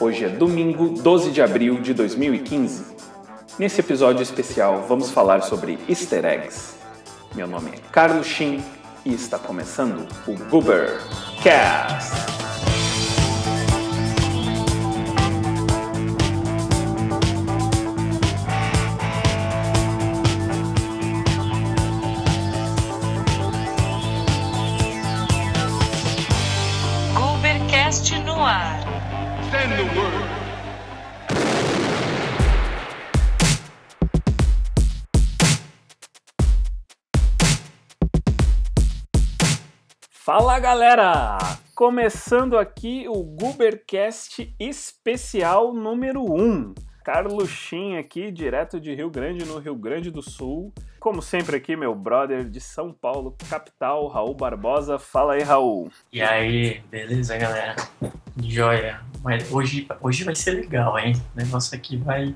Hoje é domingo, 12 de abril de 2015. Nesse episódio especial, vamos falar sobre easter eggs. Meu nome é Carlos Shin e está começando o Goober Cast. Send the word. Fala galera! Começando aqui o Goobercast especial número 1. Carlos Chin aqui, direto de Rio Grande, no Rio Grande do Sul. Como sempre aqui, meu brother de São Paulo, capital, Raul Barbosa. Fala aí, Raul. E aí, beleza, galera? Joia. Mas hoje, hoje vai ser legal, hein? O negócio aqui vai.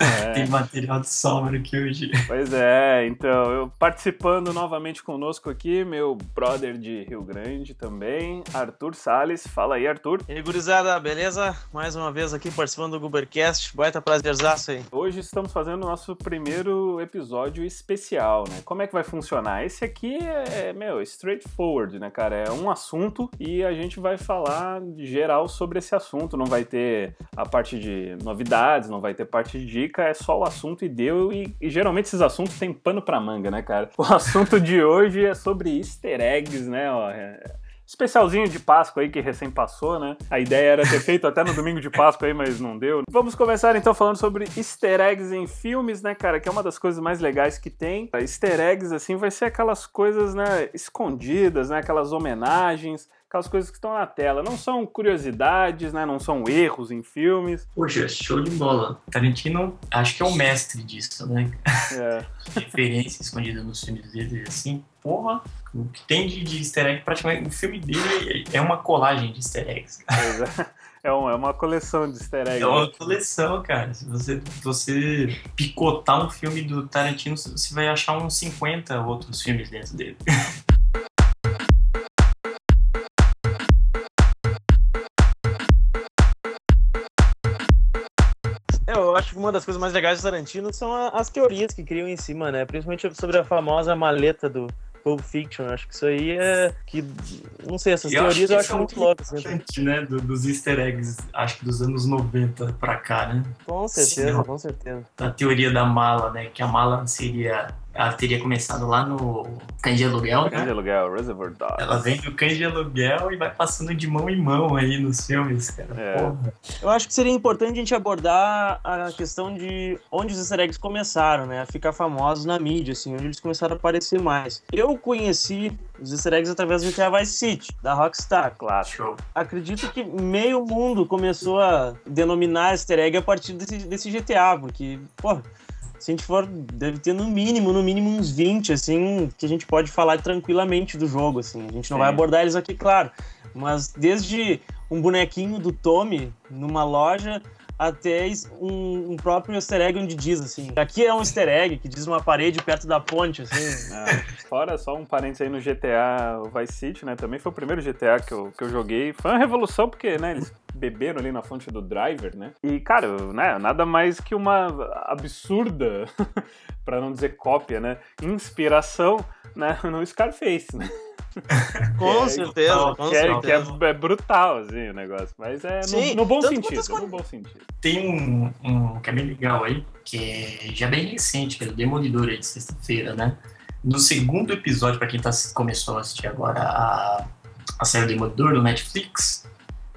É. Tem material de sobra aqui hoje. Pois é, então, eu participando novamente conosco aqui, meu brother de Rio Grande também, Arthur Sales. Fala aí, Arthur. E aí, gurizada, beleza? Mais uma vez aqui participando do Goobercast. Baita prazerzaço aí. Hoje estamos fazendo o nosso primeiro episódio especial, né? Como é que vai funcionar? Esse aqui é, meu, straightforward, né, cara? É um assunto e a gente vai falar geral sobre esse assunto. Não vai ter a parte de novidades, não vai ter parte de dica, é só o assunto e deu. E, e geralmente esses assuntos têm pano pra manga, né, cara? O assunto de hoje é sobre easter eggs, né? Ó, é- Especialzinho de Páscoa aí que recém passou, né? A ideia era ter feito até no domingo de Páscoa aí, mas não deu. Vamos começar então falando sobre easter eggs em filmes, né, cara? Que é uma das coisas mais legais que tem. Easter eggs, assim, vai ser aquelas coisas, né, escondidas, né? Aquelas homenagens, aquelas coisas que estão na tela. Não são curiosidades, né? Não são erros em filmes. Poxa, show de bola. Tarantino, acho que é o mestre disso, né? É, Referência escondida nos filmes dele, assim. Porra, o que tem de, de easter egg, praticamente, o filme dele é uma colagem de easter eggs. pois é. É um- é uma coleção de easter eggs. É uma coleção, cara. Se você, você picotar um filme do Tarantino, você vai achar uns 50 outros filmes dentro dele. eu acho que uma das coisas mais legais do Tarantino são as teorias que criam em cima, né? Principalmente sobre a famosa maleta do Pulp Fiction. Eu Acho que isso aí é. que Não sei, essas Eu acho teorias que eu acho é muito loucas. Né? Né? do- dos easter eggs, acho que dos anos 90 pra cá, né? Com certeza, Sim. com certeza. A teoria da mala, né? Que a mala seria. Ela teria começado lá no Cães de Aluguel, Cães de né? aluguel, Reservoir Dogs. Ela vem do Cães de Aluguel e vai passando de mão em mão aí nos filmes, cara. É. Porra. Eu acho que seria importante a gente abordar a questão de onde os easter eggs começaram, né? A ficar famosos na mídia, assim, onde eles começaram a aparecer mais. Eu conheci os easter eggs através do GTA Vice City, da Rockstar. Clássico. Show. acredito que meio mundo começou a denominar easter egg a partir desse, desse GTA, porque, pô, se a gente for, deve ter no mínimo, no mínimo uns 20, assim, que a gente pode falar tranquilamente do jogo, assim. A gente não Sim. vai abordar eles aqui, claro, mas desde um bonequinho do Tommy numa loja até um, um próprio easter egg onde diz, assim, aqui é um easter egg que diz uma parede perto da ponte, assim. Ah, fora só um parênteses aí no GTA Vice City, né? Também foi o primeiro GTA que eu, que eu joguei. Foi uma revolução, porque, né, eles beberam ali na fonte do driver, né? E, cara, né, nada mais que uma absurda, pra não dizer cópia, né? Inspiração né, no Scarface, né? Com É, certeza, com que, é, certeza. que é, é brutal, assim, o negócio. Mas é no, Sim, no bom sentido, no bom sentido. Tem um, um que é bem legal aí, que é já bem recente, que é o Demolidor aí de sexta-feira, né? No segundo episódio, pra quem tá, começou a assistir agora a, a série Demolidor no Netflix,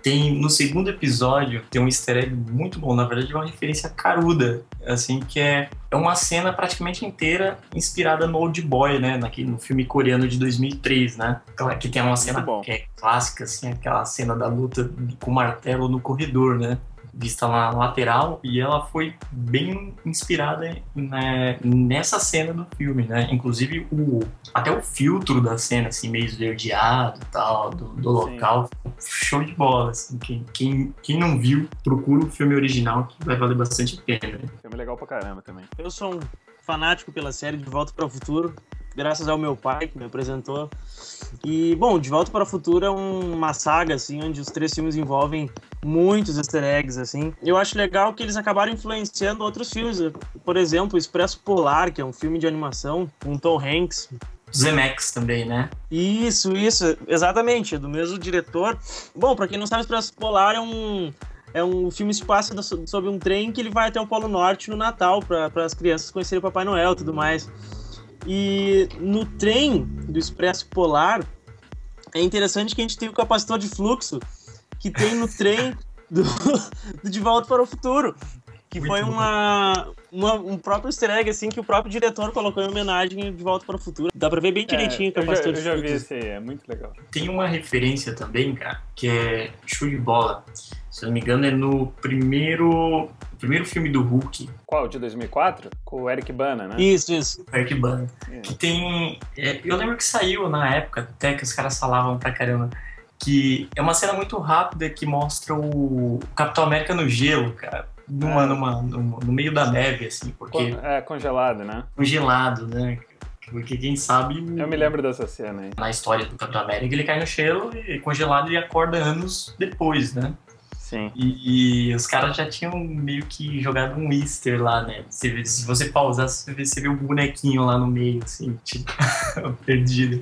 tem no segundo episódio tem um easter egg muito bom, na verdade é uma referência caruda, assim, que é, é uma cena praticamente inteira inspirada no Old Boy, né? Naquele, no filme coreano de 2003, né? Que tem uma cena que é clássica, assim, aquela cena da luta com o martelo no corredor, né? Vista lá na lateral e ela foi bem inspirada né, nessa cena do filme, né? Inclusive o até o filtro da cena assim meio esverdeado e tal do, do local, show de bola. Assim. Quem, quem, quem não viu procura o filme original que vai valer bastante a pena. Filme legal pra caramba também. Eu sou um fanático pela série De Volta para o Futuro. Graças ao meu pai que me apresentou. E, bom, De Volta para o Futuro é um- uma saga, assim, onde os três filmes envolvem muitos easter eggs, assim. Eu acho legal que eles acabaram influenciando outros filmes. Por exemplo, Expresso Polar, que é um filme de animação com Tom Hanks. Zemex também, né? Isso, isso, exatamente, é do mesmo diretor. Bom, pra quem não sabe, Expresso Polar é um é um filme que se passa do- sobre um trem que ele vai até o Polo Norte no Natal para as crianças conhecerem o Papai Noel e tudo mais. E no trem do Expresso Polar é interessante que a gente tem o capacitor de fluxo que tem no trem do, do De Volta para o Futuro. Que Muito foi uma, uma- um próprio easter egg, assim, que o próprio diretor colocou em homenagem de Volta para o Futuro. Dá pra ver bem direitinho o É, eu já, capacitor eu de já vi fluxo. esse aí, é muito legal. Tem uma referência também, cara, que é show de bola. Se eu não me engano, é no primeiro, primeiro filme do Hulk, Qual? De 2004? Com o Eric Bana, né? Isso, isso. Eric Bana. É. Que tem. é, eu lembro que saiu na época, até que os caras falavam pra caramba. Que é uma cena muito rápida que mostra o Capitão América no gelo, cara. Numa, É. numa, no, no meio da neve, assim, porque É, congelado, né? congelado, né? Porque quem sabe. Eu me lembro dessa cena aí. Na história do Capitão América, ele cai no gelo e congelado e acorda anos depois, né? Sim. E, e os caras já tinham meio que jogado um easter lá, né? Você vê- se você pausar, você vê, você vê o bonequinho lá no meio, assim, tipo, perdido.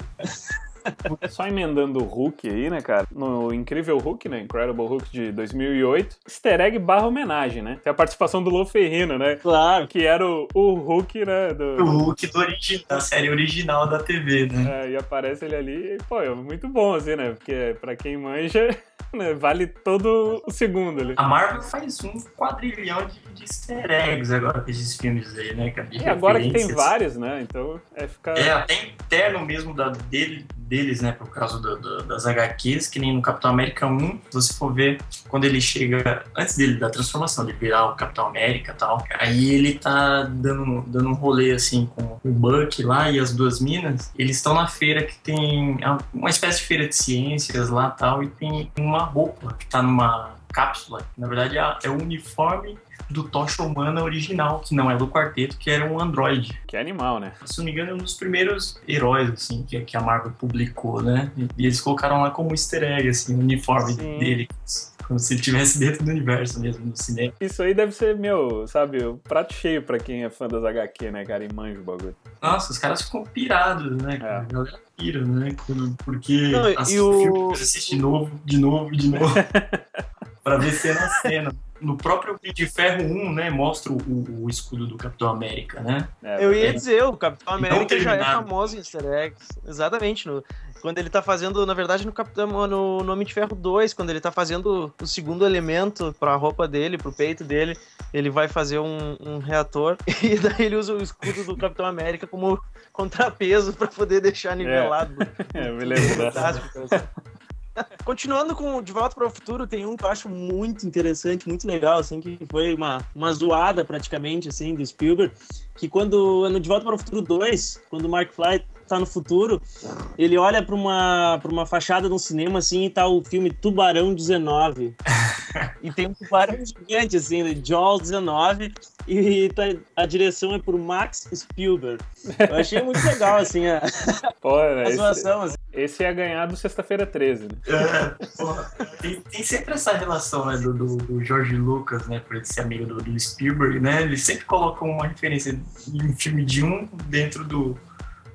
Só emendando o Hulk aí, né, cara? No Incrível Hulk, né? Incredible Hulk de 2008. Easter egg barra homenagem, né? Tem a participação do Lou Ferrino, né? Claro. Que era o, o Hulk, né? O Do, Hulk do origi- da série original da TV, né? é, e aparece ele ali e, pô, é muito bom, assim, né? Porque pra quem manja, né, vale todo o segundo ali. A Marvel faz um quadrilhão de, de easter eggs agora com esses filmes aí, né, cara? E agora que tem vários, né? Então é ficar. É, até interno mesmo da, dele, deles, né? Por causa do- do- das HQs, que nem no Capitão América 1, se você for ver, quando ele chega, antes dele, da transformação, de virar o Capitão América e tal, aí ele tá dando, dando um rolê, assim, com o Buck lá e as duas minas, eles estão na feira que tem é uma espécie de feira de ciências lá tal, e tem uma roupa que tá numa cápsula, na verdade é, é o uniforme do Tocha Humana original, que não é do quarteto, que era um androide Que é animal, né? se não me engano, é um dos primeiros heróis, assim, que, que a Marvel publicou, né? E, e eles colocaram lá como easter egg, assim, o uniforme Sim. dele, como se ele estivesse dentro do universo mesmo, no cinema. Isso aí deve ser, meu, sabe, o prato cheio pra quem é fã das HQ, né, cara? E manja o bagulho. Nossa, os caras ficam pirados, né? cara? A galera pira, né? Por- Porque Não, assiste o- o filme, depois assiste de novo, de novo, de novo, pra ver cena a cena. No próprio Homem de Ferro 1, né, mostra o, o escudo do Capitão América, né? É, Eu ia É. dizer, o Capitão América já é famoso em easter eggs. Exatamente. no- quando ele tá fazendo, na verdade, no Capitão no, no Homem de Ferro 2, quando ele tá fazendo o segundo elemento pra roupa dele, pro peito dele, ele vai fazer um, um reator e daí ele usa o escudo do Capitão América como contrapeso pra poder deixar nivelado. É, me lembro. Fantástico. Continuando com De Volta para o Futuro, tem um que eu acho muito interessante, muito legal, assim, que foi uma, uma zoada praticamente, assim, do Spielberg, que quando, no De Volta para o Futuro 2, quando o Mark Fly tá no futuro, ele olha para uma, pra uma fachada de um cinema, assim, e tá o filme Tubarão 19. e tem um tubarão gigante, assim, de Jaws 19, e tá- a direção é por Max Spielberg. Eu achei muito legal, assim, a, Pô, né, a esse, zoação, assim. esse ia ganhar do Sexta-feira 13, né? É, porra, tem, tem sempre essa relação né, do, do, do George Lucas, né, por ele ser amigo do, do Spielberg, né? Eles sempre colocam uma referência em um filme de um dentro do,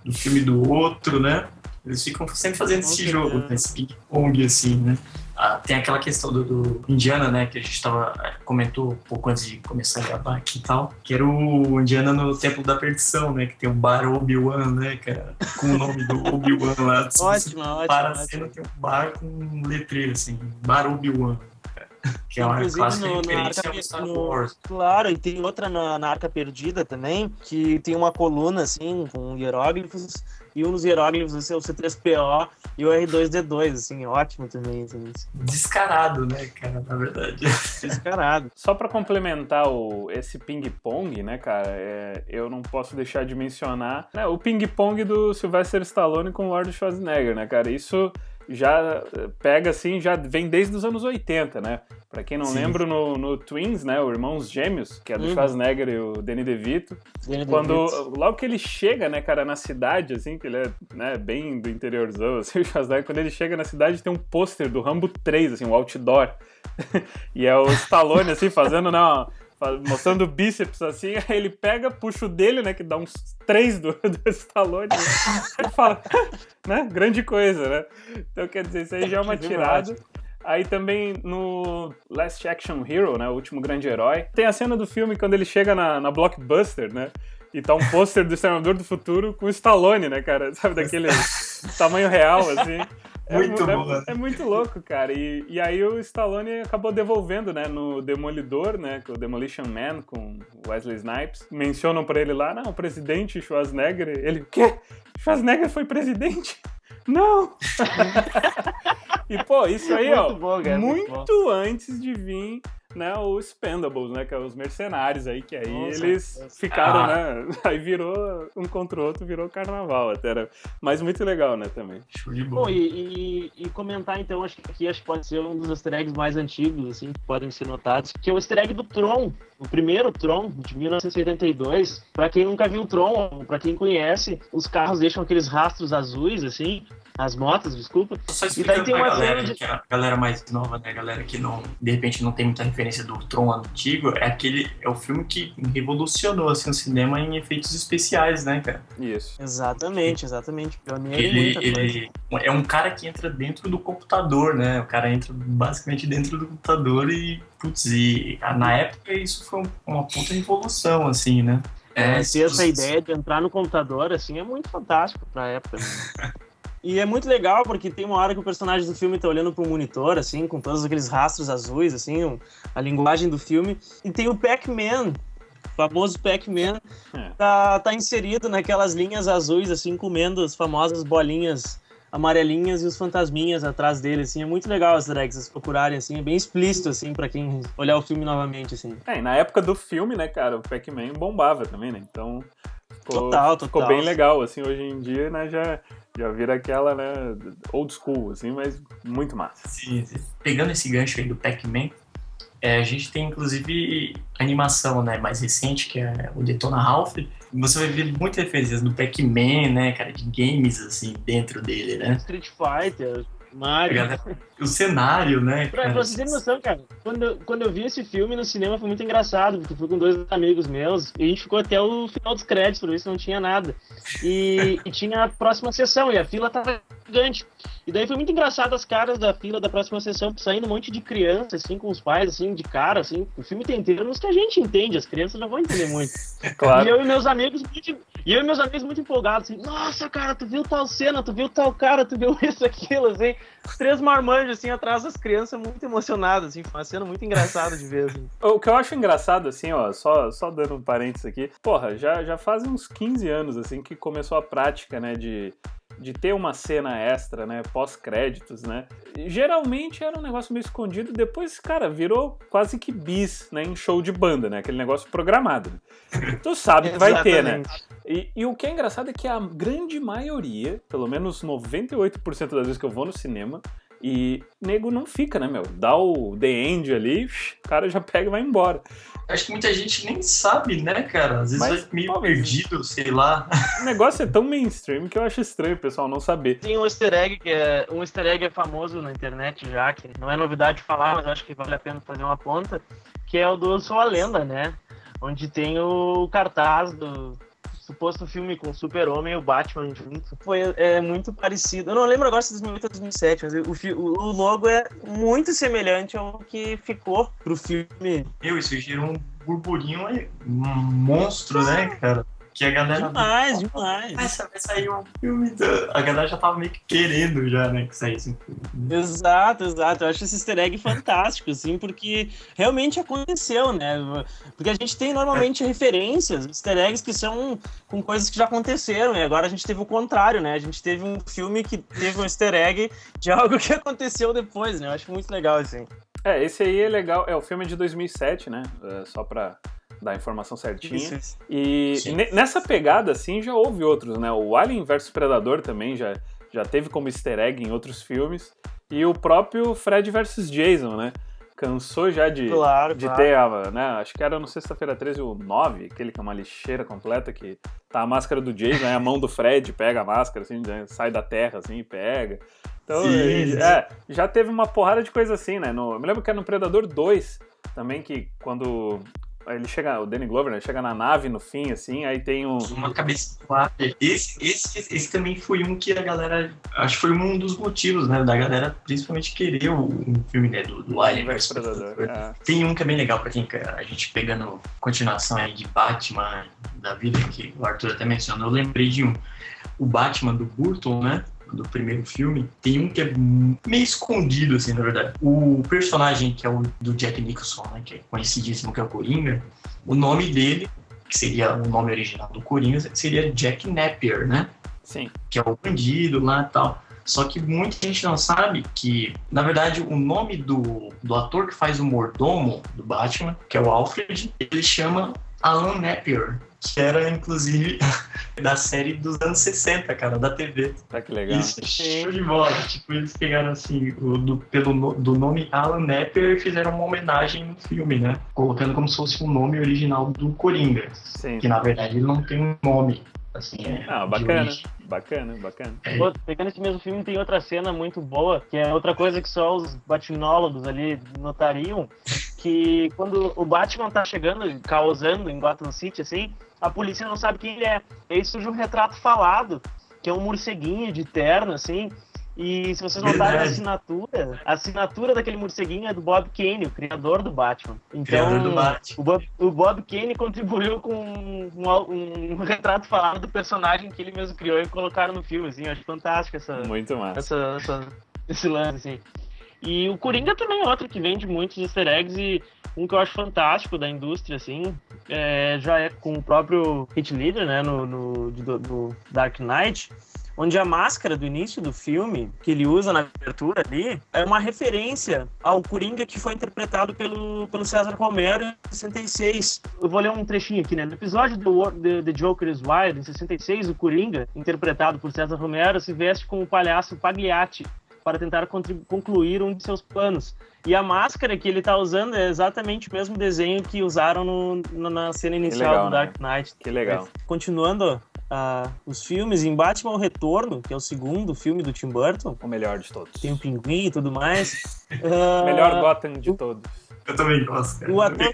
do filme do outro, né? Eles ficam sempre fazendo esse jogo, né, esse ping-pong, assim, né? Ah, tem aquela questão do, do Indiana, né, que a gente tava, eh, comentou um pouco antes de começar a gravar aqui e tal, que era o Indiana no Templo da Perdição, né, que tem o bar Obi-Wan, né, cara, com o nome do Obi-Wan lá. Ótima, ótima. para a ótima. cena tem um bar com um letreiro assim, Bar Obi-Wan. Que é uma Inclusive, clássica no- no referência Arca- ao Star no- Wars. Claro, e tem outra na, na Arca Perdida também, que tem uma coluna assim, com hieróglifos, e um dos hieróglifos é o C3PO e o R2D2, assim, ótimo também, assim, Descarado, né, cara, na verdade. descarado. Só pra complementar o, esse ping-pong, né, cara, é, eu não posso deixar de mencionar né, o ping-pong do Sylvester Stallone com o Lord Schwarzenegger, né, cara? Isso já eh, pega assim, já vem desde os anos 80, né? Pra quem não Sim. lembra, no, no Twins, né? O Irmãos Gêmeos, que é do Uhum. Schwarzenegger e o Danny DeVito. Danny Quando, DeVito. logo que ele chega, né, cara, na cidade, assim, que ele é né, bem do interiorzão, assim, o Schwarzenegger, quando ele chega na cidade, tem um pôster do Rambo 3, assim, um outdoor. e é o Stallone, assim, fazendo, né, uma- mostrando o bíceps, assim, aí ele pega, puxa o dele, né, que dá uns três do, do Stallone, e fala, né, grande coisa, né? Então, quer dizer, isso aí já é uma tirada. Aí também no Last Action Hero, né, o último grande herói, tem a cena do filme quando ele chega na, na Blockbuster, né, e tá um pôster do Exterminador do Futuro com o Stallone, né, cara, sabe, daquele tamanho real, assim. É Muito mu- é, bom, né? é muito louco, cara. E, e aí o Stallone acabou devolvendo, né, no Demolidor, né, que é o Demolition Man com Wesley Snipes. Mencionam pra ele lá, não, o presidente Schwarzenegger. Ele, o quê? Schwarzenegger foi presidente? Não! e, pô, isso aí, ó, Muito bom, cara, muito muito antes de vir, né, os Expendables, né, que é os mercenários aí, que aí Com eles certeza. ficaram, Ah. né, aí virou um contra o outro, virou carnaval até, era, mas muito legal, né, também. Show de bola. Bom, e, e- e comentar então, acho que aqui acho que pode ser um dos easter eggs mais antigos, assim, que podem ser notados, que é o easter egg do Tron, o primeiro Tron, de 1982. Pra quem nunca viu o Tron, pra quem conhece, os carros deixam aqueles rastros azuis, assim, as motos, desculpa. Só E daí tem uma galera, cena de- que é a galera mais nova, né? A galera que não, de repente não tem muita referência do Tron antigo, é aquele. É o filme que revolucionou assim, o cinema em efeitos especiais, né, cara? Isso. Exatamente, exatamente. Ele, muita coisa. ele é um cara que entra dentro do computador, né? O cara entra basicamente dentro do computador e, putz, e ah, na época isso foi uma puta revolução, assim, né? É, ter essa os- ideia de entrar no computador, assim, é muito fantástico pra época. né? E é muito legal porque tem uma hora que o personagem do filme tá olhando pro monitor, assim, com todos aqueles rastros azuis, assim, a linguagem do filme. E tem o Pac-Man, o famoso Pac-Man, É. tá, tá inserido naquelas linhas azuis, assim, comendo as famosas bolinhas amarelinhas e os fantasminhas atrás dele, assim. É muito legal as drags, vocês procurarem, assim. É bem explícito, assim, pra quem olhar o filme novamente, assim. É, e na época do filme, né, cara, o Pac-Man bombava também, né? Então ficou, Total, ficou total. bem legal, assim, hoje em dia, né, já, já vira aquela, né, old school, assim, mas muito massa. Sim, sim. Pegando esse gancho aí do Pac-Man, é, a gente tem inclusive animação né, mais recente, que é o Detona Ralph. Você vai ver muitas referências do Pac-Man, né, cara, de games assim dentro dele, né? Street Fighter, Mario... galera- O cenário, né? Pra, pra vocês terem noção, cara, quando, eu- quando eu vi esse filme no cinema foi muito engraçado, porque eu fui com dois amigos meus e a gente ficou até o final dos créditos pra ver se não tinha nada. E, e tinha a próxima sessão e a fila tava E daí foi muito engraçado as caras da fila da próxima sessão, saindo um monte de criança, assim, com os pais, assim, de cara, assim. O filme tem termos que a gente entende, as crianças não vão entender muito. E Claro. eu e meus amigos muito, e eu e meus amigos muito empolgados, assim, nossa, cara, tu viu tal cena, tu viu tal cara, tu viu isso, aquilo, assim. Os três marmanjos, assim, atrás das crianças, muito emocionadas, assim, foi uma cena muito engraçada de ver, assim. O que eu acho engraçado, assim, ó, só, só dando um parênteses aqui, porra, já, já faz uns 15 anos, assim, que começou a prática, né, de, de ter uma cena extra, né, pós-créditos, né. Geralmente era um negócio meio escondido, depois, cara, virou quase que bis, né, em show de banda, né, aquele negócio programado. Tu sabe que vai ter, né. E, e o que é engraçado é que a grande maioria, pelo menos 98% das vezes que eu vou no cinema, e nego não fica, né, meu? Dá o The End ali, o cara já pega e vai embora. Acho que muita gente nem sabe, né, cara? Às vezes Mas, vai meio pô, mas- perdido, sei lá. O negócio é tão mainstream que eu acho estranho o pessoal não saber. Tem um easter egg que é um easter egg é famoso na internet já, que não é novidade falar, mas eu acho que vale a pena fazer uma ponta, que é o do Eu Sou a Lenda, né? Onde tem o cartaz do suposto filme com o Super-Homem e o Batman junto. Foi é, muito parecido. Eu não lembro agora se é 2008 ou 2007, mas o, o o logo é muito semelhante ao que ficou pro filme. Meu, isso gerou um burburinho aí, um monstro, né, cara? Que a galera. Demais, demais. Vai sa- vai sair um filme. da- A galera já tava meio que querendo já, né, que saísse um filme. Exato, exato. Eu acho esse easter egg fantástico, assim, porque realmente aconteceu, né? Porque a gente tem normalmente referências, easter eggs que são com coisas que já aconteceram, e agora a gente teve o contrário, né? A gente teve um filme que teve um easter egg de algo que aconteceu depois, né? Eu acho muito legal, assim. É, esse aí é legal. É, o filme é de 2007, né? É, só pra dar a informação certinha. Isso, isso. E Sim. ne- nessa pegada, assim, já houve outros, né? O Alien vs Predador também já, já teve como easter egg em outros filmes. E o próprio Fred vs Jason, né? Cansou já de, Claro, de claro. ter, a, né? Acho que era no Sexta-feira 13 o 9, aquele que é uma lixeira completa, que tá a máscara do Jason, aí a mão do Fred pega a máscara, assim, né, sai da terra, assim, e pega. Então, Sim, sim. é, já teve uma porrada de coisa assim, né? No, eu me lembro que era no Predador 2 também, que quando ele chega, o Danny Glover, né? Chega na nave no fim, assim, aí tem um. Uma cabeça. Esse, esse, esse também foi um que a galera. Acho que foi um dos motivos, né? Da galera principalmente querer o- um filme né, do, do Alien vs Predador. É. Tem um que é bem legal pra quem. A gente pegando continuação aí de Batman da vida, que o Arthur até mencionou, eu lembrei de um. O Batman do Burton, né? Do primeiro filme, tem um que é meio escondido, assim, na verdade. O personagem que é o do Jack Nicholson, né? Que é conhecidíssimo, que é o Coringa, o nome dele, que seria o nome original do Coringa, seria Jack Napier, né? Sim. que é o bandido lá e tal. Só que muita gente não sabe que, na verdade, o nome do, do ator que faz o mordomo do Batman, que é o Alfred, ele chama Alan Napier, que era, inclusive, da série dos anos 60, cara, da TV. Tá que legal. Isso show de bola. Tipo, eles pegaram, assim, o, do, pelo, do nome Alan Napier e fizeram uma homenagem no filme, né? Colocando como se fosse o nome original do Coringa. Sim. Que, na verdade, ele não tem um nome, assim, é... Ah, bacana. origem. Bacana, bacana. É. Pô, pegando esse mesmo filme, tem outra cena muito boa, que é outra coisa que só os batinólogos ali notariam, que quando o Batman tá chegando, causando em Gotham City, assim, a polícia não sabe quem ele é. E aí surge um retrato falado, que é um morceguinho de terno, assim, e se vocês notarem a assinatura, a assinatura daquele morceguinho é do Bob Kane, o criador do Batman. Então, Criador do Batman. o Bob, o Bob Kane contribuiu com um, um retrato falado do personagem que ele mesmo criou e colocaram no filme, assim. Eu acho fantástico essa, Muito massa. essa, essa- esse lance, assim. E o Coringa também é outro que vende muitos easter eggs e um que eu acho fantástico da indústria, assim, é, já é com o próprio Hit Leader, né, no, no do, do Dark Knight, onde a máscara do início do filme, que ele usa na abertura ali, é uma referência ao Coringa que foi interpretado pelo, pelo César Romero em 66. Eu vou ler um trechinho aqui, né? No episódio do The, The Joker is Wild, em 66, o Coringa, interpretado por César Romero, se veste com o palhaço Pagliatti para tentar concluir um de seus planos. E a máscara que ele tá usando é exatamente o mesmo desenho que usaram no- no- na cena inicial legal, do né? Dark Knight. Que legal. Continuando ah, os filmes, em Batman O Retorno, que é o segundo filme do Tim Burton, O melhor de todos. tem o pinguim e tudo mais. ah, Melhor Gotham de todos. Eu também gosto, cara. o ator...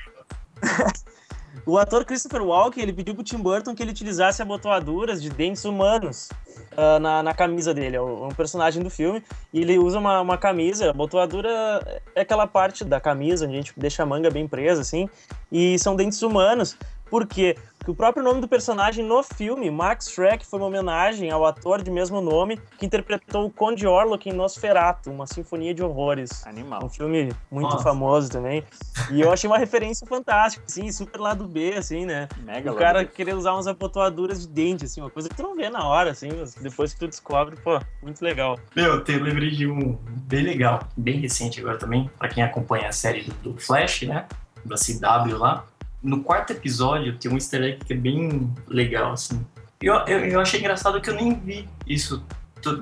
o ator Christopher Walken, ele pediu pro Tim Burton que ele utilizasse abotoaduras de dentes humanos ah, na, na camisa dele. É um é um personagem do filme. E ele usa uma, uma camisa, a abotoadura é aquela parte da camisa onde a gente deixa a manga bem presa, assim. E são dentes humanos. Por quê? Porque o próprio nome do personagem no filme, Max Schreck, foi uma homenagem ao ator de mesmo nome que interpretou o Conde Orlok em Nosferatu, uma sinfonia de horrores. Um Animal. filme muito Nossa. famoso também. E eu achei uma referência fantástica, assim, super lado B, assim, né? Mega o cara querer usar umas abotoaduras de dente, assim, uma coisa que tu não vê na hora, assim, mas depois que tu descobre, pô, muito legal. Meu, eu lembrei de um bem legal, bem recente agora também, pra quem acompanha a série do, do Flash, né? Da CW lá. No quarto episódio tem um easter egg que é bem legal, assim. Eu, eu, eu achei engraçado que eu nem vi isso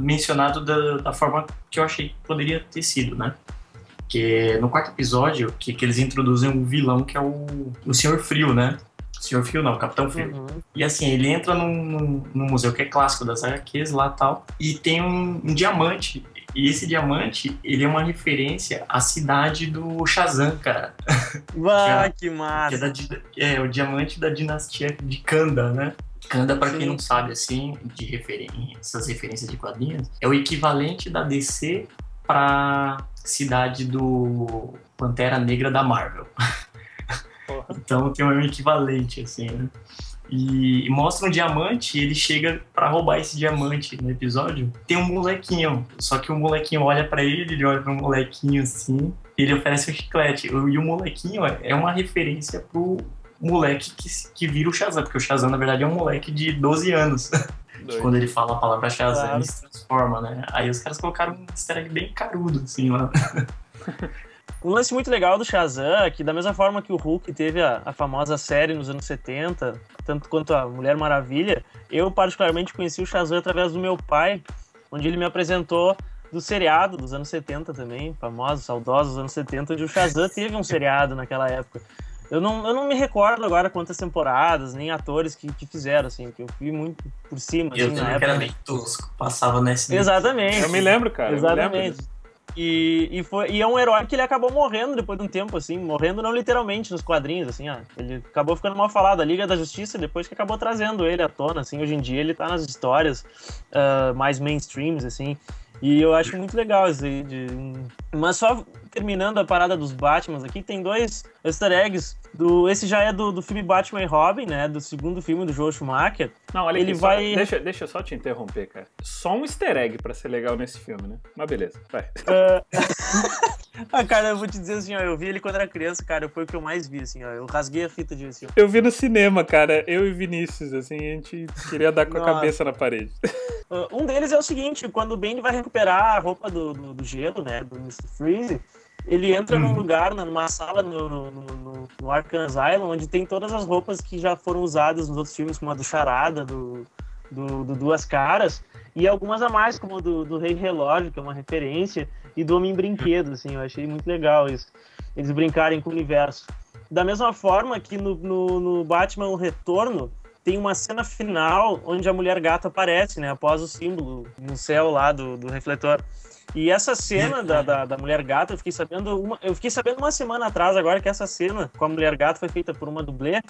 mencionado da, da forma que eu achei que poderia ter sido, né? Que no quarto episódio, que, que eles introduzem um vilão que é o, o Senhor Frio, né? O Senhor Frio não, o Capitão Frio. Uhum. E assim, ele entra num, num, num museu que é clássico das HQs lá tal, e tem um, um diamante. E esse diamante, ele é uma referência à cidade do Shazam, cara. Bah, que Que é, massa! da di- é o diamante da dinastia de Kanda, né? Kanda, pra quem não sabe, assim, de referen essas referências de quadrinhos, é o equivalente da DC pra cidade do Pantera Negra da Marvel. Porra. Então tem um equivalente, assim, né? E, e mostra um diamante e ele chega pra roubar esse diamante no episódio. Tem um molequinho, só que o molequinho olha pra ele, ele olha pro molequinho assim, e ele oferece um chiclete. E o molequinho é- uma referência pro moleque que, que vira o Shazam, porque o Shazam, na verdade, é um moleque de 12 anos. Quando ele fala a palavra Shazam, Claro. ele se transforma, né? Aí os caras colocaram um easter egg bem carudo, assim, lá. Um lance muito legal do Shazam é que, da mesma forma que o Hulk teve a, a famosa série nos anos 70, tanto quanto a Mulher Maravilha, eu particularmente conheci o Shazam através do meu pai, onde ele me apresentou do seriado dos anos 70 também, famosos, saudosos anos 70, onde o Shazam teve um seriado naquela época. Eu não, eu não me recordo agora quantas temporadas, nem atores que, que fizeram, assim, que eu vi muito por cima. Eu assim, na também que época. era bem tosco. Passava nesse Exatamente. Eu me lembro, cara. eu me lembro Exatamente. E, e, foi, e é um herói que ele acabou morrendo depois de um tempo, assim, morrendo não literalmente nos quadrinhos, assim, ó. Ele acabou ficando mal falado. A Liga da Justiça, depois que acabou trazendo ele à tona, assim, hoje em dia ele tá nas histórias ah, mais mainstreams, assim. E eu acho muito legal. De... Mas só terminando a parada dos Batmans aqui, tem dois easter eggs. Do... Esse já é do, do filme Batman e Robin, né? Do segundo filme do Joel Schumacher. Não, olha Ele aqui, só- vai- deixa, deixa eu só te interromper, cara. Só um easter egg pra ser legal nesse filme, né? Mas beleza, vai. Ah, cara, eu vou te dizer assim, ó, eu vi ele quando era criança, cara, foi o que eu mais vi, assim, ó. Eu rasguei a fita de assim, ó. Eu vi no cinema, cara, eu e Vinícius, assim, a gente queria dar com a Nossa. cabeça na parede. Uh, Um deles é o seguinte, quando o Bane vai recuperar a roupa do, do, do gelo, né, do Mr. Freeze, ele entra num lugar, né, numa sala no, no, no, no- Arkansas Island, onde tem todas as roupas que já foram usadas nos outros filmes, como a do Charada, do, do, do Duas Caras, e algumas a mais, como a do, do Rei Relógio, que é uma referência, e do Homem Brinquedo, assim, eu achei muito legal isso, eles brincarem com o universo. Da mesma forma que no, no, no Batman O Retorno, tem uma cena final onde a mulher gata aparece, né? Após o símbolo no céu lá do, do refletor. E essa cena da, da, da mulher gata, eu fiquei sabendo uma, eu fiquei sabendo uma semana atrás agora que essa cena com a mulher gata foi feita por uma dublê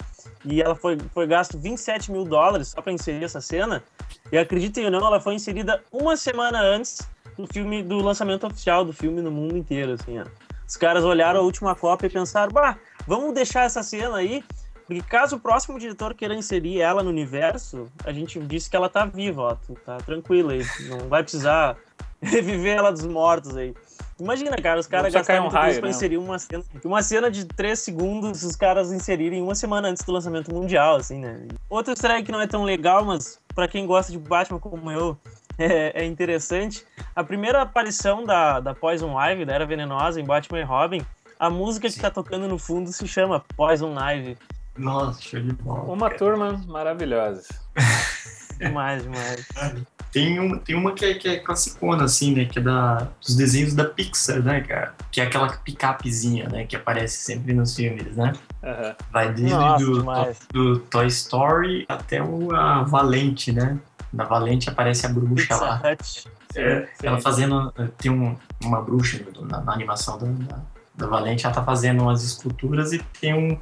e ela foi, foi gasto 27 mil dólares só para inserir essa cena. E acreditem ou não, ela foi inserida uma semana antes do filme, do lançamento oficial do filme no mundo inteiro, assim, ó. Os caras olharam a última cópia e pensaram, bah, vamos deixar essa cena aí porque caso o próximo diretor queira inserir ela no universo, a gente disse que ela tá viva, ó. Tá tranquila aí. Não vai precisar reviver ela dos mortos aí. Imagina, cara, os caras gastaram um tudo isso raio, pra né? inserir uma cena. Uma cena de 3 segundos, os caras inserirem uma semana antes do lançamento mundial, assim, né? Outro easter que não é tão legal, mas pra quem gosta de Batman como eu, é, é interessante. A primeira aparição da, da Poison Ivy, da Era Venenosa, em Batman e Robin, a música que tá tocando no fundo se chama Poison Ivy. Nossa, show de bola. Uma turma maravilhosa. Demais, demais. Tem, um, tem uma que é, que é classicona, assim, né? Que é da, dos desenhos da Pixar, né, cara? Que é aquela picapezinha, né? Que aparece sempre nos filmes, né? Aham. Vai desde Nossa, do, do Toy Story até o, a Valente, né? Na Valente aparece a bruxa lá. É, sim. ela fazendo. Tem um- uma bruxa na, na animação da, da, da Valente, ela tá fazendo umas esculturas e tem um,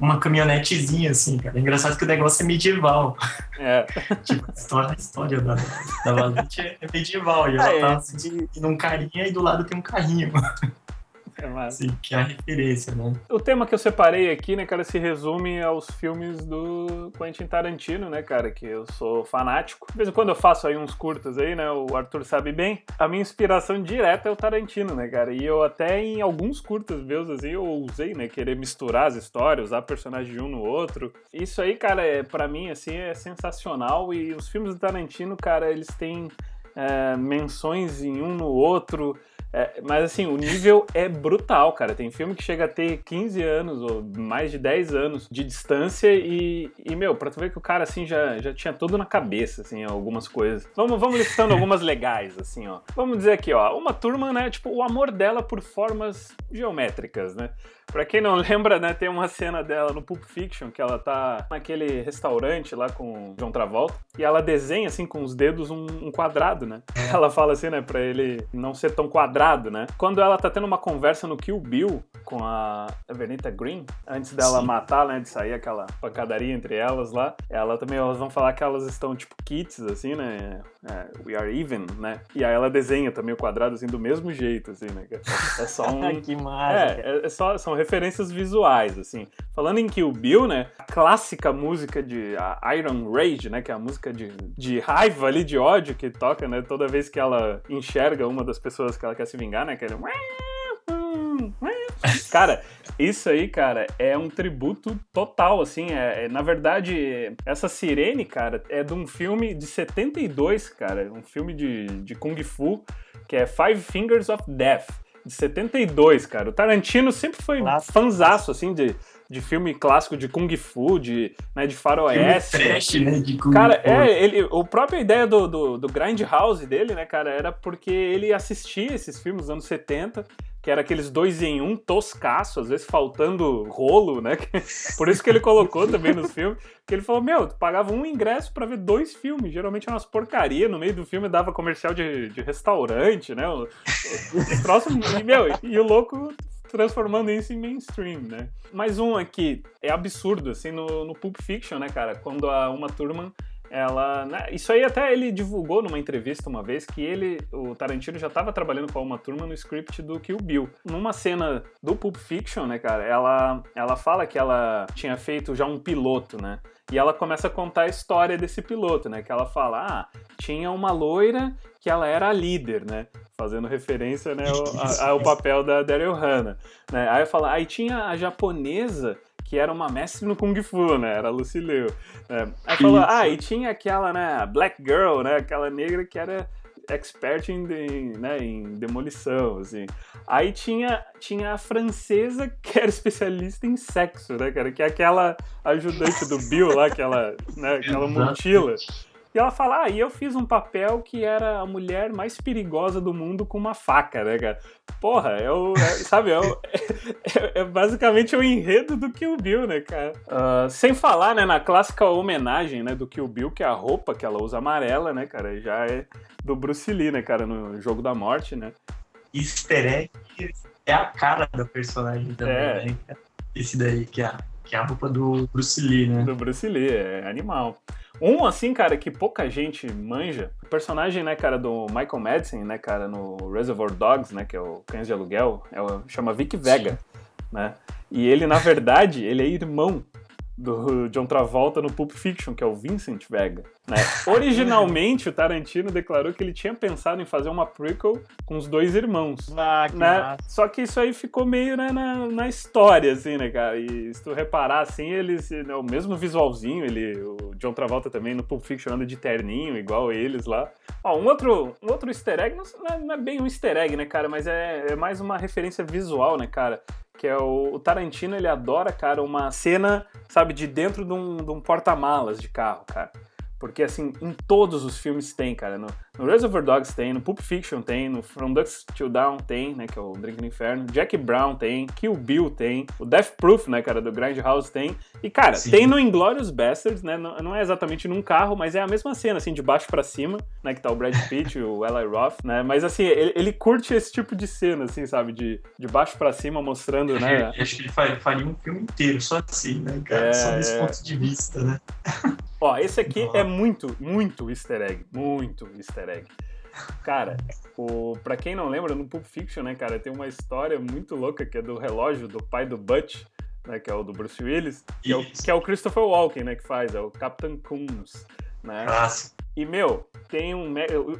uma caminhonetezinha, assim, cara. É engraçado que o negócio é medieval. É. tipo, a história, a história da, da Valente é medieval. E ela é. tá assim, num carinha e do lado tem um carrinho, É massa. assim, que é a referência, né? O tema que eu separei aqui, né, cara, se resume aos filmes do Quentin Tarantino, né, cara, que eu sou fanático. De vez em quando eu faço aí uns curtas aí, né, o Arthur sabe bem. A minha inspiração direta é o Tarantino, né, cara, e eu até em alguns curtas meus, assim, eu usei, né, querer misturar as histórias, usar personagem de um no outro. Isso aí, cara, é, pra mim, assim, é sensacional e os filmes do Tarantino, cara, eles têm é, menções em um no outro, é, mas assim, o nível é brutal, cara. Tem filme que chega a ter 15 anos ou mais de 10 anos de distância e, e meu, pra tu ver que o cara assim já, já tinha tudo na cabeça, assim, algumas coisas. Vamos, vamos listando algumas legais, assim, ó. Vamos dizer aqui, ó. Uma turma, né, tipo, o amor dela por formas geométricas, né? Pra quem não lembra, né, tem uma cena dela no Pulp Fiction que ela tá naquele restaurante lá com o John Travolta e ela desenha assim com os dedos um, um quadrado, né? Ela fala assim, né, pra ele não ser tão quadrado, né? Quando ela tá tendo uma conversa no Kill Bill com a Vernita Green, antes dela Sim. matar, né, de sair aquela pancadaria entre elas lá, ela também, elas vão falar que elas estão tipo kits, assim, né? É, we are even, né? E aí ela desenha também o quadrado assim do mesmo jeito, assim, né? É só um. que. É, é, só, são referências visuais, assim. Falando em Kill Bill, né? A clássica música de Iron Rage, né? Que é a música de, de raiva ali, de ódio que toca, né? Toda vez que ela enxerga uma das pessoas que ela quer se vingar, né? Aquele... Cara, isso aí, cara, é um tributo total, assim. É, é- na verdade, essa sirene, cara, é de um filme de 72, cara. Um filme de, de Kung Fu, que é Five Fingers of Death, de 72, cara. O Tarantino sempre foi Clássico. fanzaço, assim, de, de filme clássico de Kung Fu, de, né, de faroeste. Filme trash, né? De Kung Cara, Fu. é, ele, o própria ideia do, do, do Grindhouse dele, né, cara, era porque ele assistia esses filmes dos anos 70, que era aqueles dois em um, toscaço, às vezes faltando rolo, né? Por isso que ele colocou também nos filmes, que ele falou, meu, tu pagava um ingresso pra ver dois filmes, geralmente é umas porcaria, no meio do filme dava comercial de, de restaurante, né? O, o, os troços, e, meu, e o louco transformando isso em mainstream, né? Mais um aqui, é absurdo, assim, no, no Pulp Fiction, né, cara? Quando a Uma Thurman ela. né, isso aí até ele divulgou numa entrevista uma vez que ele, o Tarantino, já estava trabalhando com Uma Turma no script do Kill Bill. Numa cena do Pulp Fiction, né, cara, ela, ela fala que ela tinha feito já um piloto, né? E ela começa a contar a história desse piloto, né? Que ela fala, ah, tinha uma loira que ela era a líder, né? Fazendo referência né, ao, ao papel da Daryl Hannah. Né? Aí eu falo, aí tinha a japonesa que era uma mestre no Kung Fu, né? Era a Lucy Liu. né? Aí falou, Isso. ah, e tinha aquela, né, Black Girl, né? Aquela negra que era expert em, em, né, em demolição, assim. Aí tinha, tinha a francesa que era especialista em sexo, né, cara? Que é aquela ajudante do Bill lá, que ela, né, aquela mutila. E ela fala, ah, e eu fiz um papel que era a mulher mais perigosa do mundo com uma faca, né, cara? Porra, é o. é- sabe, é, o- é- é basicamente o enredo do Kill Bill, né, cara? Ah, sem falar, né, na clássica homenagem, né, do Kill Bill, que é a roupa que ela usa amarela, né, cara? Já é do Bruce Lee, né, cara, no Jogo da Morte, né? Easter egg é a cara da personagem também, É. né? cara? Esse daí, que é, a, que é a roupa do Bruce Lee, né? Do Bruce Lee, é animal. Um, assim, cara, que pouca gente manja, o personagem, né, cara, do Michael Madsen, né, cara, no Reservoir Dogs, né, que é o Cães de Aluguel, é o, chama Vic Vega, né? E ele, na verdade, ele é irmão do John Travolta no Pulp Fiction, que é o Vincent Vega, né? Originalmente, o Tarantino declarou que ele tinha pensado em fazer uma prequel com os dois irmãos, Ah, que né? massa. Só que isso aí ficou meio né, na, na história, assim, né, cara? E se tu reparar, assim, eles, né, o mesmo visualzinho, ele, o John Travolta também no Pulp Fiction anda de terninho, igual eles lá. Ó, um outro, um outro easter egg, não, não é- é bem um easter egg, né, cara, mas é, é mais uma referência visual, né, cara? Que é o, o Tarantino, ele adora, cara, uma cena, sabe, de dentro de um, um porta-malas de carro, cara. Porque, assim, em todos os filmes tem, cara. No, no Reservoir Dogs tem, no Pulp Fiction tem, no From Dusk Till Dawn tem, né, que é o Drink no Inferno. Jack Brown tem, Kill Bill tem, o Death Proof, né, cara, do Grindhouse tem. E, cara, Sim. tem no Inglourious Bastards, né, não, não é exatamente num carro, mas é a mesma cena, assim, de baixo pra cima, né, que tá o Brad Pitt e o Eli Roth, né, mas, assim, ele, ele curte esse tipo de cena, assim, sabe, de, de baixo pra cima, mostrando, né, Eu Acho que ele fa- faria um filme inteiro só assim, né, cara? É, só nesse é. ponto de vista, né? Ó, esse aqui Nossa. é muito, muito easter egg. Muito easter egg. Cara, o, pra quem não lembra, no Pulp Fiction, né, cara, tem uma história muito louca que é do relógio do pai do Butch, né, que é o do Bruce Willis, que é o, que é o Christopher Walken, né, que faz, é o Captain Coons, né? Clássico. E, meu, tem um.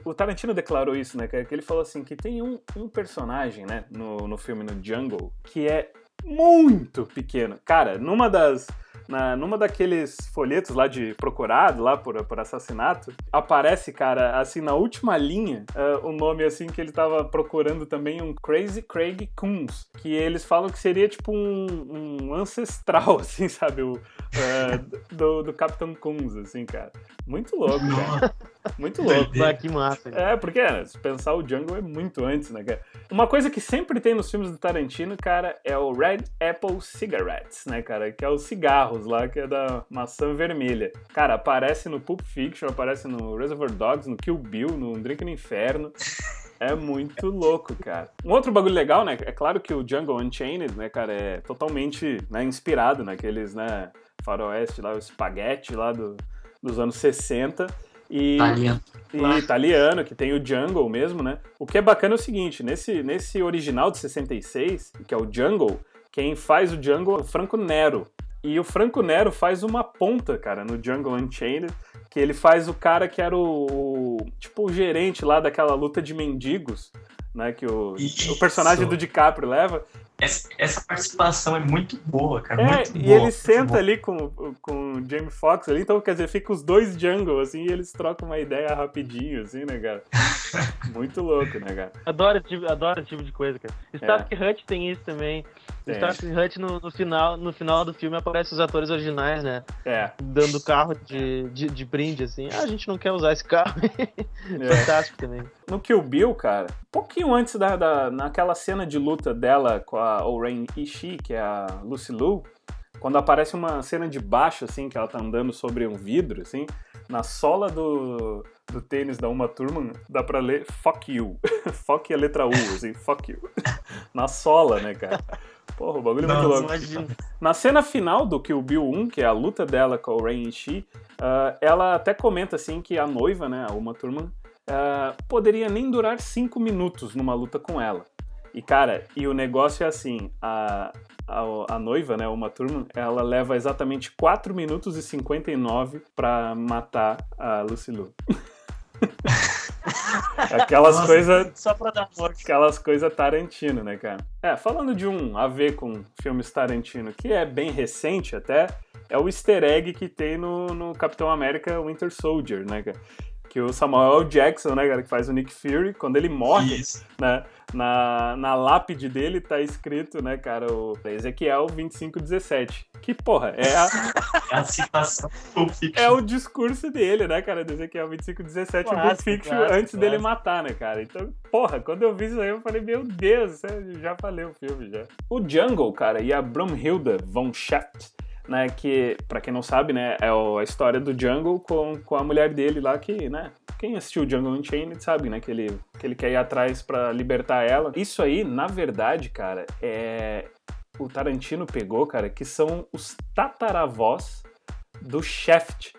O Tarantino declarou isso, né? Que ele falou assim: que tem um, um personagem, né, no, no filme, no Jungle, que é muito pequeno. Cara, numa das. Na, numa daqueles folhetos lá de procurado, lá por, por assassinato, aparece, cara, assim, na última linha, ah, o nome, assim, que ele tava procurando também, um Crazy Craig Coons, que eles falam que seria, tipo, um, um ancestral, assim, sabe, o, ah, do, do Capitão Coons, assim, cara. Muito louco, cara. Muito louco. Ah, que massa. cara. É, porque né, se pensar o Jungle é muito antes, né, cara? Uma coisa que sempre tem nos filmes do Tarantino, cara, é o Red Apple Cigarettes, né, cara? Que é os cigarros lá, que é da maçã vermelha. Cara, aparece no Pulp Fiction, aparece no Reservoir Dogs, no Kill Bill, no Drink no Inferno. É muito louco, cara. Um outro bagulho legal, né? É claro que o Jungle Unchained, né, cara, é totalmente né, inspirado naqueles, né, faroeste lá, o espaguete lá do, dos anos 60. E, Italiano. e italiano, que tem o Jungle mesmo, né? O que é bacana é o seguinte, nesse, nesse original de 66, que é o Jungle, quem faz o Jungle é o Franco Nero. E o Franco Nero faz uma ponta, cara, no Jungle Unchained, que ele faz o cara que era o, o- tipo o gerente lá daquela luta de mendigos, né, que o, Isso. o personagem do DiCaprio leva. Essa, essa participação é muito boa, cara. É, muito e boa, ele senta boa. ali com, com o Jamie Foxx ali, então quer dizer, fica os dois jungle, assim, e eles trocam uma ideia rapidinho, assim, né, cara? Muito louco, né, cara? Adoro esse, tipo, adoro esse tipo de coisa, cara. Stark Hutch tem isso também. Tem. Stark Hutch, no, no final, no final do filme, aparece os atores originais, né? É, Dando carro de, de, de brinde, assim. Ah, a gente não quer usar esse carro. é. Fantástico também. No Kill Bill, cara, um pouquinho antes da, da naquela cena de luta dela com a Oren Ishii, que é a Lucy Liu, quando aparece uma cena de baixo, assim, que ela tá andando sobre um vidro, assim, na sola do, do tênis da Uma Thurman, dá pra ler fuck you. fuck é a letra U, assim, fuck you. na sola, né, cara? Porra, o bagulho é muito Nossa, louco. Imagina. Na cena final do Kill Bill 1, que é a luta dela com a Rain Ishii, ah, ela até comenta assim que a noiva, né, a Uma Thurman, ah, poderia nem durar 5 minutos numa luta com ela. E cara, e o negócio é assim, a, a, a noiva, né, Uma Thurman, ela leva exatamente 4 minutos e 59 pra matar a Lucy Liu. Aquelas coisas Só pra dar morte. Aquelas coisas Tarantino, né, cara? É, falando de um a ver com filmes Tarantino, que é bem recente até, é o easter egg que tem no, no Capitão América Winter Soldier, né, cara? Que o Samuel. Jackson, né, cara, que faz o Nick Fury, quando ele morre, Isso. né, na, na lápide dele tá escrito, né, cara, o Ezequiel 2517. Que, porra, é, a- É a citação é o discurso dele, né, cara, do Ezequiel 2517 no Pulp Fiction clássico, antes dele matar, né, cara? Então, porra, quando eu vi isso aí, eu falei, meu Deus, sério, já falei o filme já. O Jungle, cara, e a Brumhilda von Schacht, né, que, pra quem não sabe, né, é a história do Jungle com, com a mulher dele lá, que, né, quem assistiu Jungle Unchained sabe, né, que ele, que ele quer ir atrás pra libertar ela. Isso aí, na verdade, cara, é... O Tarantino pegou, cara, que são os tataravós do Shaft.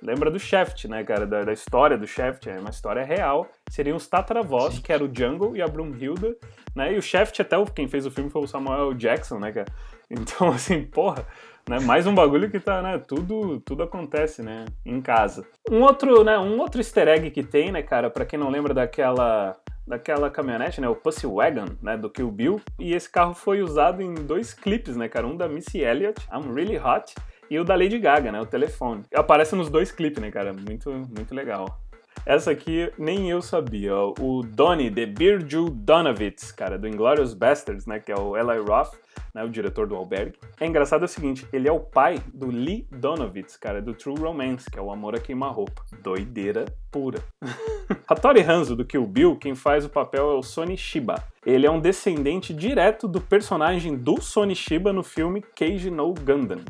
Lembra do Shaft, né, cara? Da, da história do Shaft, é uma história real. Seriam os tataravós, Sim. que era o Jungle e a Brumhilda, né? E o Shaft, até quem fez o filme foi o Samuel Jackson, né, cara? Então, assim, porra, né? Mais um bagulho que tá, né? Tudo, tudo acontece, né? Em casa. Um outro, né? Um outro easter egg que tem, né, cara? Pra quem não lembra daquela daquela caminhonete, né, o Pussy Wagon, né, do Kill Bill, e esse carro foi usado em dois clipes, né, cara, um da Missy Elliott, I'm Really Hot, e o da Lady Gaga, né, o telefone. Aparece nos dois clipes, né, cara, muito, muito legal. Essa aqui nem eu sabia, o Donnie de Birju Donovitz, cara, do Inglourious Basterds, né, que é o Eli Roth, né, o diretor do Albergue. É engraçado o seguinte, ele é o pai do Lee Donovitz, cara, do True Romance, que é o Amor a Queima-Roupa. Doideira pura. Hattori Hanzo, do Kill Bill, quem faz o papel é o Sonny Shiba. Ele é um descendente direto do personagem do Sonny Shiba no filme Cage No Gundam.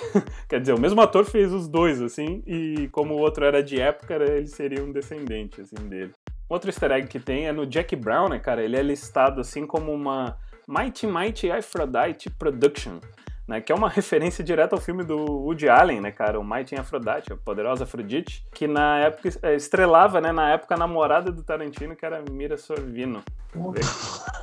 Quer dizer, o mesmo ator fez os dois, assim, e como o outro era de época, ele seria um descendente, assim, dele. Outro easter egg que tem é no Jack Brown, né, cara? Ele é listado, assim, como uma Mighty Mighty Aphrodite Production, né? Que é uma referência direta ao filme do Woody Allen, né, cara? O Mighty Aphrodite, a Poderosa Afrodite, que na época eh, estrelava, né, na época a namorada do Tarantino, que era Mira Sorvino.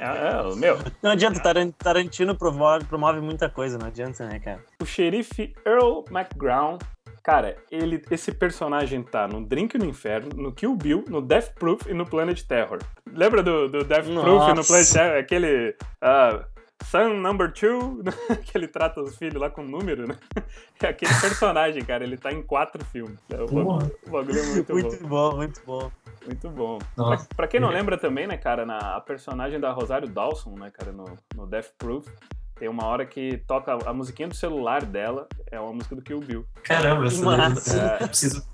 É, é, o meu, Não adianta, Taran- Tarantino promove, promove muita coisa, não adianta, né, cara? O xerife Earl McGrown, cara, ele, esse personagem tá no Drink no Inferno, no Kill Bill, no Death Proof e no Planet Terror. Lembra do, do Death Proof e no Nossa. Planet Terror? Aquele. ah, Son number two, que ele trata os filhos lá com número, né? É aquele personagem, cara, ele tá em quatro filmes. É, o, bagulho, Porra. o bagulho é muito, bom. Muito bom, muito bom. Muito bom. Pra, pra quem não É. lembra também, né, cara, na, a personagem da Rosário Dawson, né, cara, no, no Death Proof, tem uma hora que toca a musiquinha do celular dela, é uma música do Kill Bill. Caramba, essa eu preciso, preciso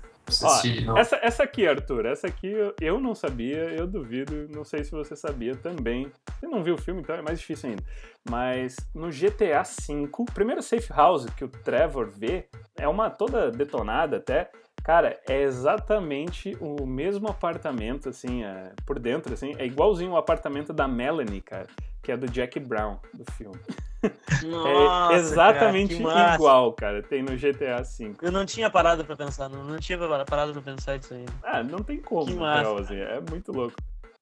Ó, essa, essa aqui, Arthur, essa aqui eu, eu não sabia, eu duvido, não sei se você sabia também. Você não viu o filme, então é mais difícil ainda. Mas no GTA V, o primeiro safe house que o Trevor vê é uma toda detonada até. Cara, é exatamente o mesmo apartamento, assim, é, por dentro, assim, é igualzinho o apartamento da Melanie, cara, que é do Jack Brown, do filme. Nossa, é exatamente cara, massa. igual, cara, tem no GTA V. Eu não tinha parado pra pensar, não, não tinha parado pra pensar isso aí. Ah, não tem como, Que na real, massa. assim, é muito louco.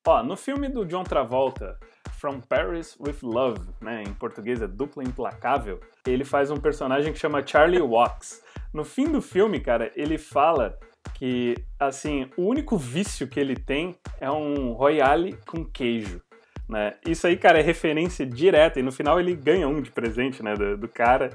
Ó, no filme do John Travolta, From Paris with Love, né, em português é Dupla Implacável, ele faz um personagem que chama Charlie Walks. No fim do filme, cara, ele fala que, assim, o único vício que ele tem é um royale com queijo. Né? Isso aí, cara, é referência direta, e no final ele ganha um de presente, né, do, do cara,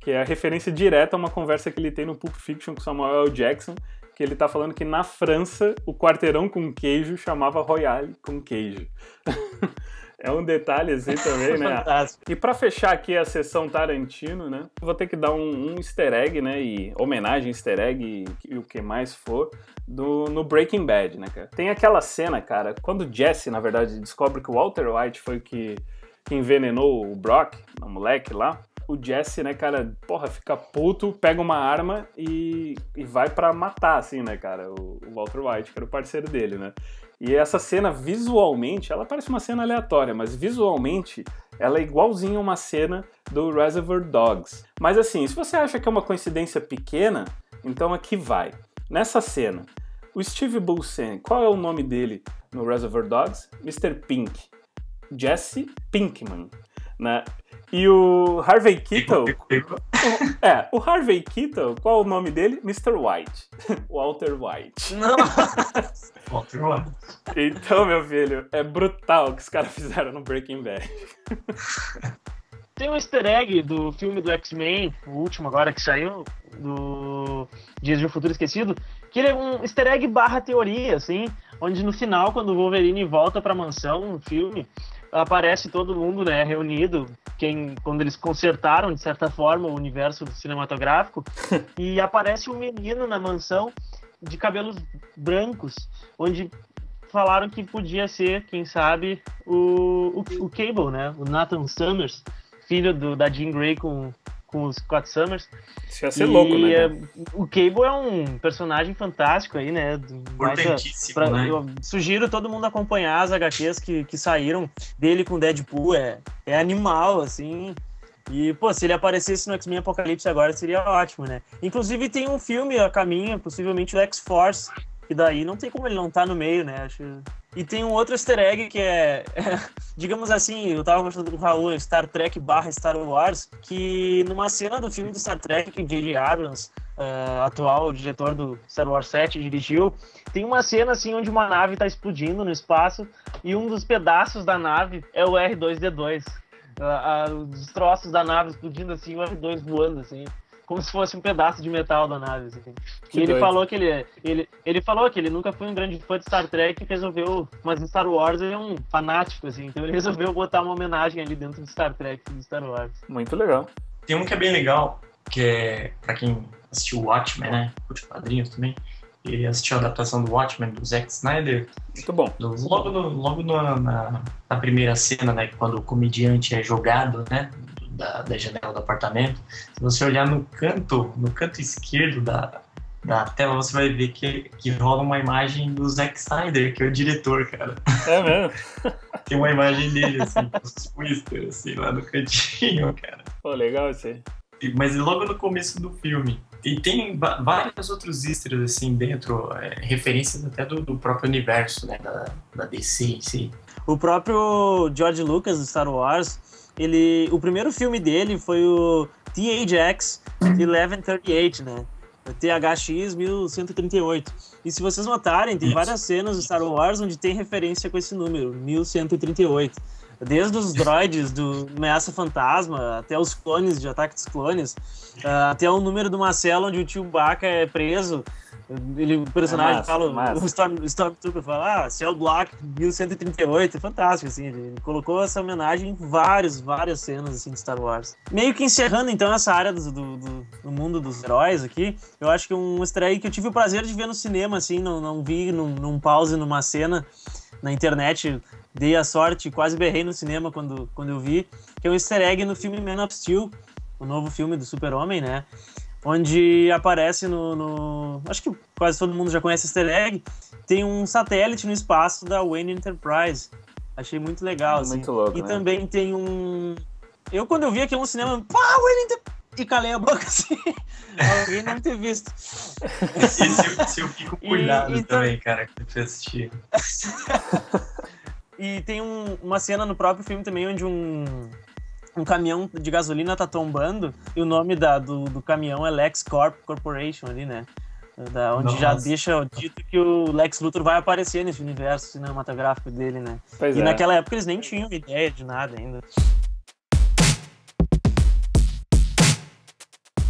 que é a referência direta a uma conversa que ele tem no Pulp Fiction com Samuel L. Jackson, que ele tá falando que na França o quarteirão com queijo chamava Royale com queijo. É um detalhe assim também, né? Fantástico. E pra fechar aqui a sessão Tarantino, né? Vou ter que dar um, um easter egg, né? E homenagem, easter egg e, e o que mais for do, no Breaking Bad, né, cara? Tem aquela cena, cara, quando Jesse, na verdade, descobre que o Walter White foi que, que envenenou o Brock, o moleque lá. O Jesse, né, cara, porra, fica puto, pega uma arma e, e vai pra matar, assim, né, cara, o, o Walter White, que era o parceiro dele, né? E essa cena, visualmente, ela parece uma cena aleatória, mas visualmente ela é igualzinha uma cena do Reservoir Dogs. Mas assim, se você acha que é uma coincidência pequena, então aqui vai. Nessa cena, o Steve Buscemi, qual é o nome dele no Reservoir Dogs? Mr. Pink. Jesse Pinkman. Né? E o Harvey Keitel... É, o Harvey Keitel, qual é o nome dele? Mr. White. Walter White. Não. Walter White. Então, meu filho, é brutal o que os caras fizeram no Breaking Bad. Tem um easter egg do filme do X-Men, o último agora que saiu, do Dias de um Futuro Esquecido, que ele é um easter egg barra teoria, assim, onde no final, quando o Wolverine volta pra mansão no filme, aparece todo mundo, né, reunido, quem, quando eles consertaram, de certa forma, o universo cinematográfico, e aparece um menino na mansão de cabelos brancos, onde falaram que podia ser, quem sabe, o, o, o Cable, né, o Nathan Summers, filho do, da Jean Grey com, com os Scott Summers. Isso ia ser louco, E, né? é, o Cable é um personagem fantástico aí, né? Mas, Importantíssimo, pra- né? Eu sugiro todo mundo acompanhar as HQs que, que saíram dele com Deadpool. É, é animal, assim. E, pô, se ele aparecesse no X-Men Apocalipse agora, seria ótimo, né? Inclusive tem um filme a caminho, possivelmente o X-Force, que daí não tem como ele não tá no meio, né? Acho... E tem um outro easter egg que é, digamos assim, eu tava mostrando com o Raul, Star Trek barra Star Wars, que numa cena do filme do Star Trek que J.J. Abrams, eh, atual diretor do Star Wars 7, dirigiu, tem uma cena assim onde uma nave tá explodindo no espaço e um dos pedaços da nave é o R2D2. Ah, ah, os troços da nave explodindo assim, o R2 voando assim, como se fosse um pedaço de metal da nave. Assim. Que e ele doido. falou que ele, ele, ele falou que ele nunca foi um grande fã de Star Trek e resolveu, mas em Star Wars ele é um fanático assim, então ele resolveu botar uma homenagem ali dentro de Star Trek, de Star Wars. Muito legal. Tem um que é bem legal, que é pra quem assistiu Watchmen, né? Curte quadrinhos também. E assistiu a adaptação do Watchmen do Zack Snyder. Muito bom. Logo, no- logo na, na, na primeira cena, né? Quando o comediante é jogado, né? Da, da janela do apartamento. Se você olhar no canto, no canto esquerdo da, da tela, você vai ver que, que rola uma imagem do Zack Snyder, que é o diretor, cara. É mesmo? Tem uma imagem dele, assim, com os twister, assim, lá no cantinho, cara. Pô, legal isso aí. Mas logo no começo do filme. E tem vários outros easter assim dentro, é, referências até do, do próprio universo, né, da, da DC em si. O próprio George Lucas do Star Wars, ele, o primeiro filme dele foi o THX 1138, né? O THX 1138. E se vocês notarem, tem várias cenas do Star Wars onde tem referência com esse número, 1138. Desde os droids do Ameaça Fantasma, até os clones de Ataque dos Clones, ah, até o número de uma cela onde o Chewbacca é preso. Ele, o personagem É massa, fala, massa. o Storm, Stormtrooper fala, ah, Cell Block 1138, é fantástico, assim, ele colocou essa homenagem em vários, várias cenas, assim, de Star Wars. Meio que encerrando, então, essa área do, do, do- do mundo dos heróis aqui, eu acho que um easter egg que eu tive o prazer de ver no cinema, assim, não, não vi num, num pause, numa cena na internet, dei a sorte, quase berrei no cinema quando, quando eu vi, que é um easter egg no filme Man of Steel, o novo filme do Super-Homem, né? Onde aparece no, no- Acho que quase todo mundo já conhece easter egg. Tem um satélite no espaço da Wayne Enterprise. Achei muito legal, assim. Muito louco, E né? também tem um. Eu, quando eu vi aquilo no cinema, pá, Wayne Enterprise! E calei a boca assim. Alguém não ter visto. Esse, esse eu fico E- cuidado então- também, cara, que eu assistir. E tem um- uma cena no próprio filme também onde um, um caminhão de gasolina tá tombando e o nome da, do, do caminhão é LexCorp Corporation ali, né? Da, onde já Nossa. deixa dito que o Lex Luthor vai aparecer nesse universo cinematográfico dele, né? Pois e é. naquela época eles nem tinham ideia de nada ainda.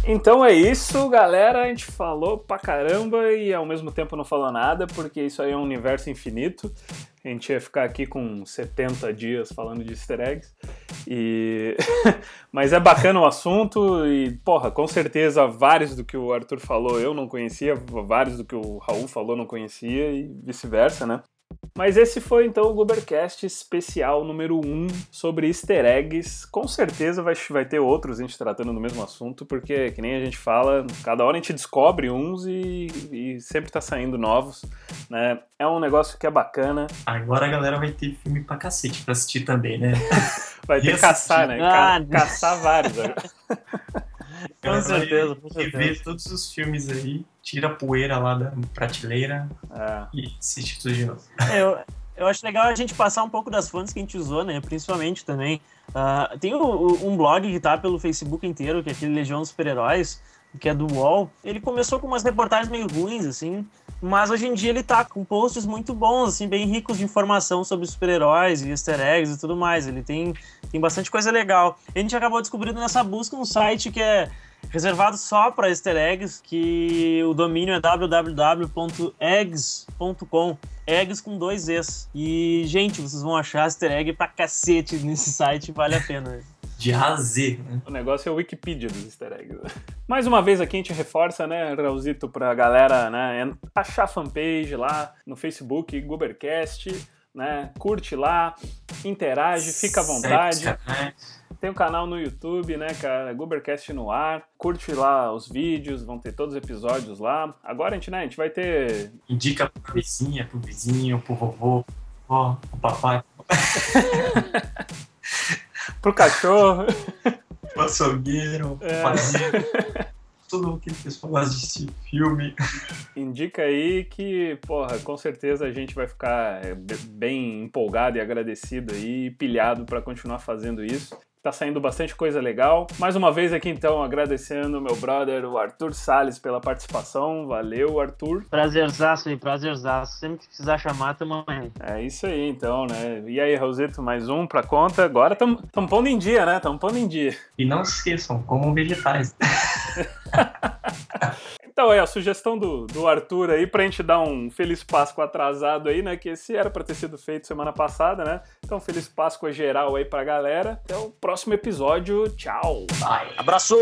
Então é isso, galera. A gente falou pra caramba e ao mesmo tempo não falou nada, porque isso aí é um universo infinito. A gente ia ficar aqui com 70 dias falando de easter eggs. E... Mas é bacana o assunto e, porra, com certeza vários do que o Arthur falou eu não conhecia, vários do que o Raul falou não conhecia e vice-versa, né? Mas esse foi então o Gubercast especial número 1 sobre easter eggs. Com certeza vai, vai ter outros a gente tratando do mesmo assunto, porque, que nem a gente fala, cada hora a gente descobre uns e, e sempre tá saindo novos. Né? É um negócio que é bacana. Agora a galera vai ter filme pra cacete pra assistir também, né? Vai ter que caçar, né? Ah, Ca- caçar vários. né? Com Ela certeza, com certeza. todos os filmes aí, tira a poeira lá da prateleira É. e assiste tudo de novo. É, eu, eu acho legal a gente passar um pouco das fontes que a gente usou, né? Principalmente também. Ah, tem um blog que tá pelo Facebook inteiro, que é aquele Legião dos Super-Heróis, que é do UOL. Ele começou com umas reportagens meio ruins, assim, mas hoje em dia ele tá com posts muito bons, assim, bem ricos de informação sobre super-heróis e easter eggs e tudo mais. Ele tem, tem bastante coisa legal. A gente acabou descobrindo nessa busca um site que é reservado só para easter eggs, que o domínio é www.eggs.com. Eggs com dois Es. E, gente, vocês vão achar easter egg pra cacete nesse site, vale a pena. De Z, né? O negócio é o Wikipedia dos easter eggs. Mais uma vez aqui a gente reforça, né, Raulzito, pra galera né, achar a fanpage lá no Facebook, Gubercast, né? Curte lá, interage, fica à vontade. Tem um canal no YouTube, né, cara? Gubercast no ar. Curte lá os vídeos, vão ter todos os episódios lá. Agora a gente, né, a gente vai ter. Indica pra vizinha, pro vizinho, pro vovô, ó, pro papai, Pro cachorro. pro açougueiro, pro É. Todo mundo que pessoal gosta de assistir filme. Indica aí que, porra, com certeza a gente vai ficar be- bem empolgado e agradecido aí, pilhado pra continuar fazendo isso. Tá saindo bastante coisa legal. Mais uma vez aqui então agradecendo meu brother, o Arthur Salles, pela participação. Valeu, Arthur. Prazerzaço aí, prazerzaço. Sempre que precisar chamar, tamo aí. É isso aí então, né? E aí, Raulzito, mais um pra conta. Agora estamos pondo em dia, né? Estamos pondo em dia. E não se esqueçam, comam vegetais. Então é a sugestão do, do Arthur aí pra gente dar um Feliz Páscoa atrasado aí, né? Que esse era pra ter sido feito semana passada, né? Então, Feliz Páscoa geral aí pra galera. Até o próximo episódio. Tchau! Bye. Abraço!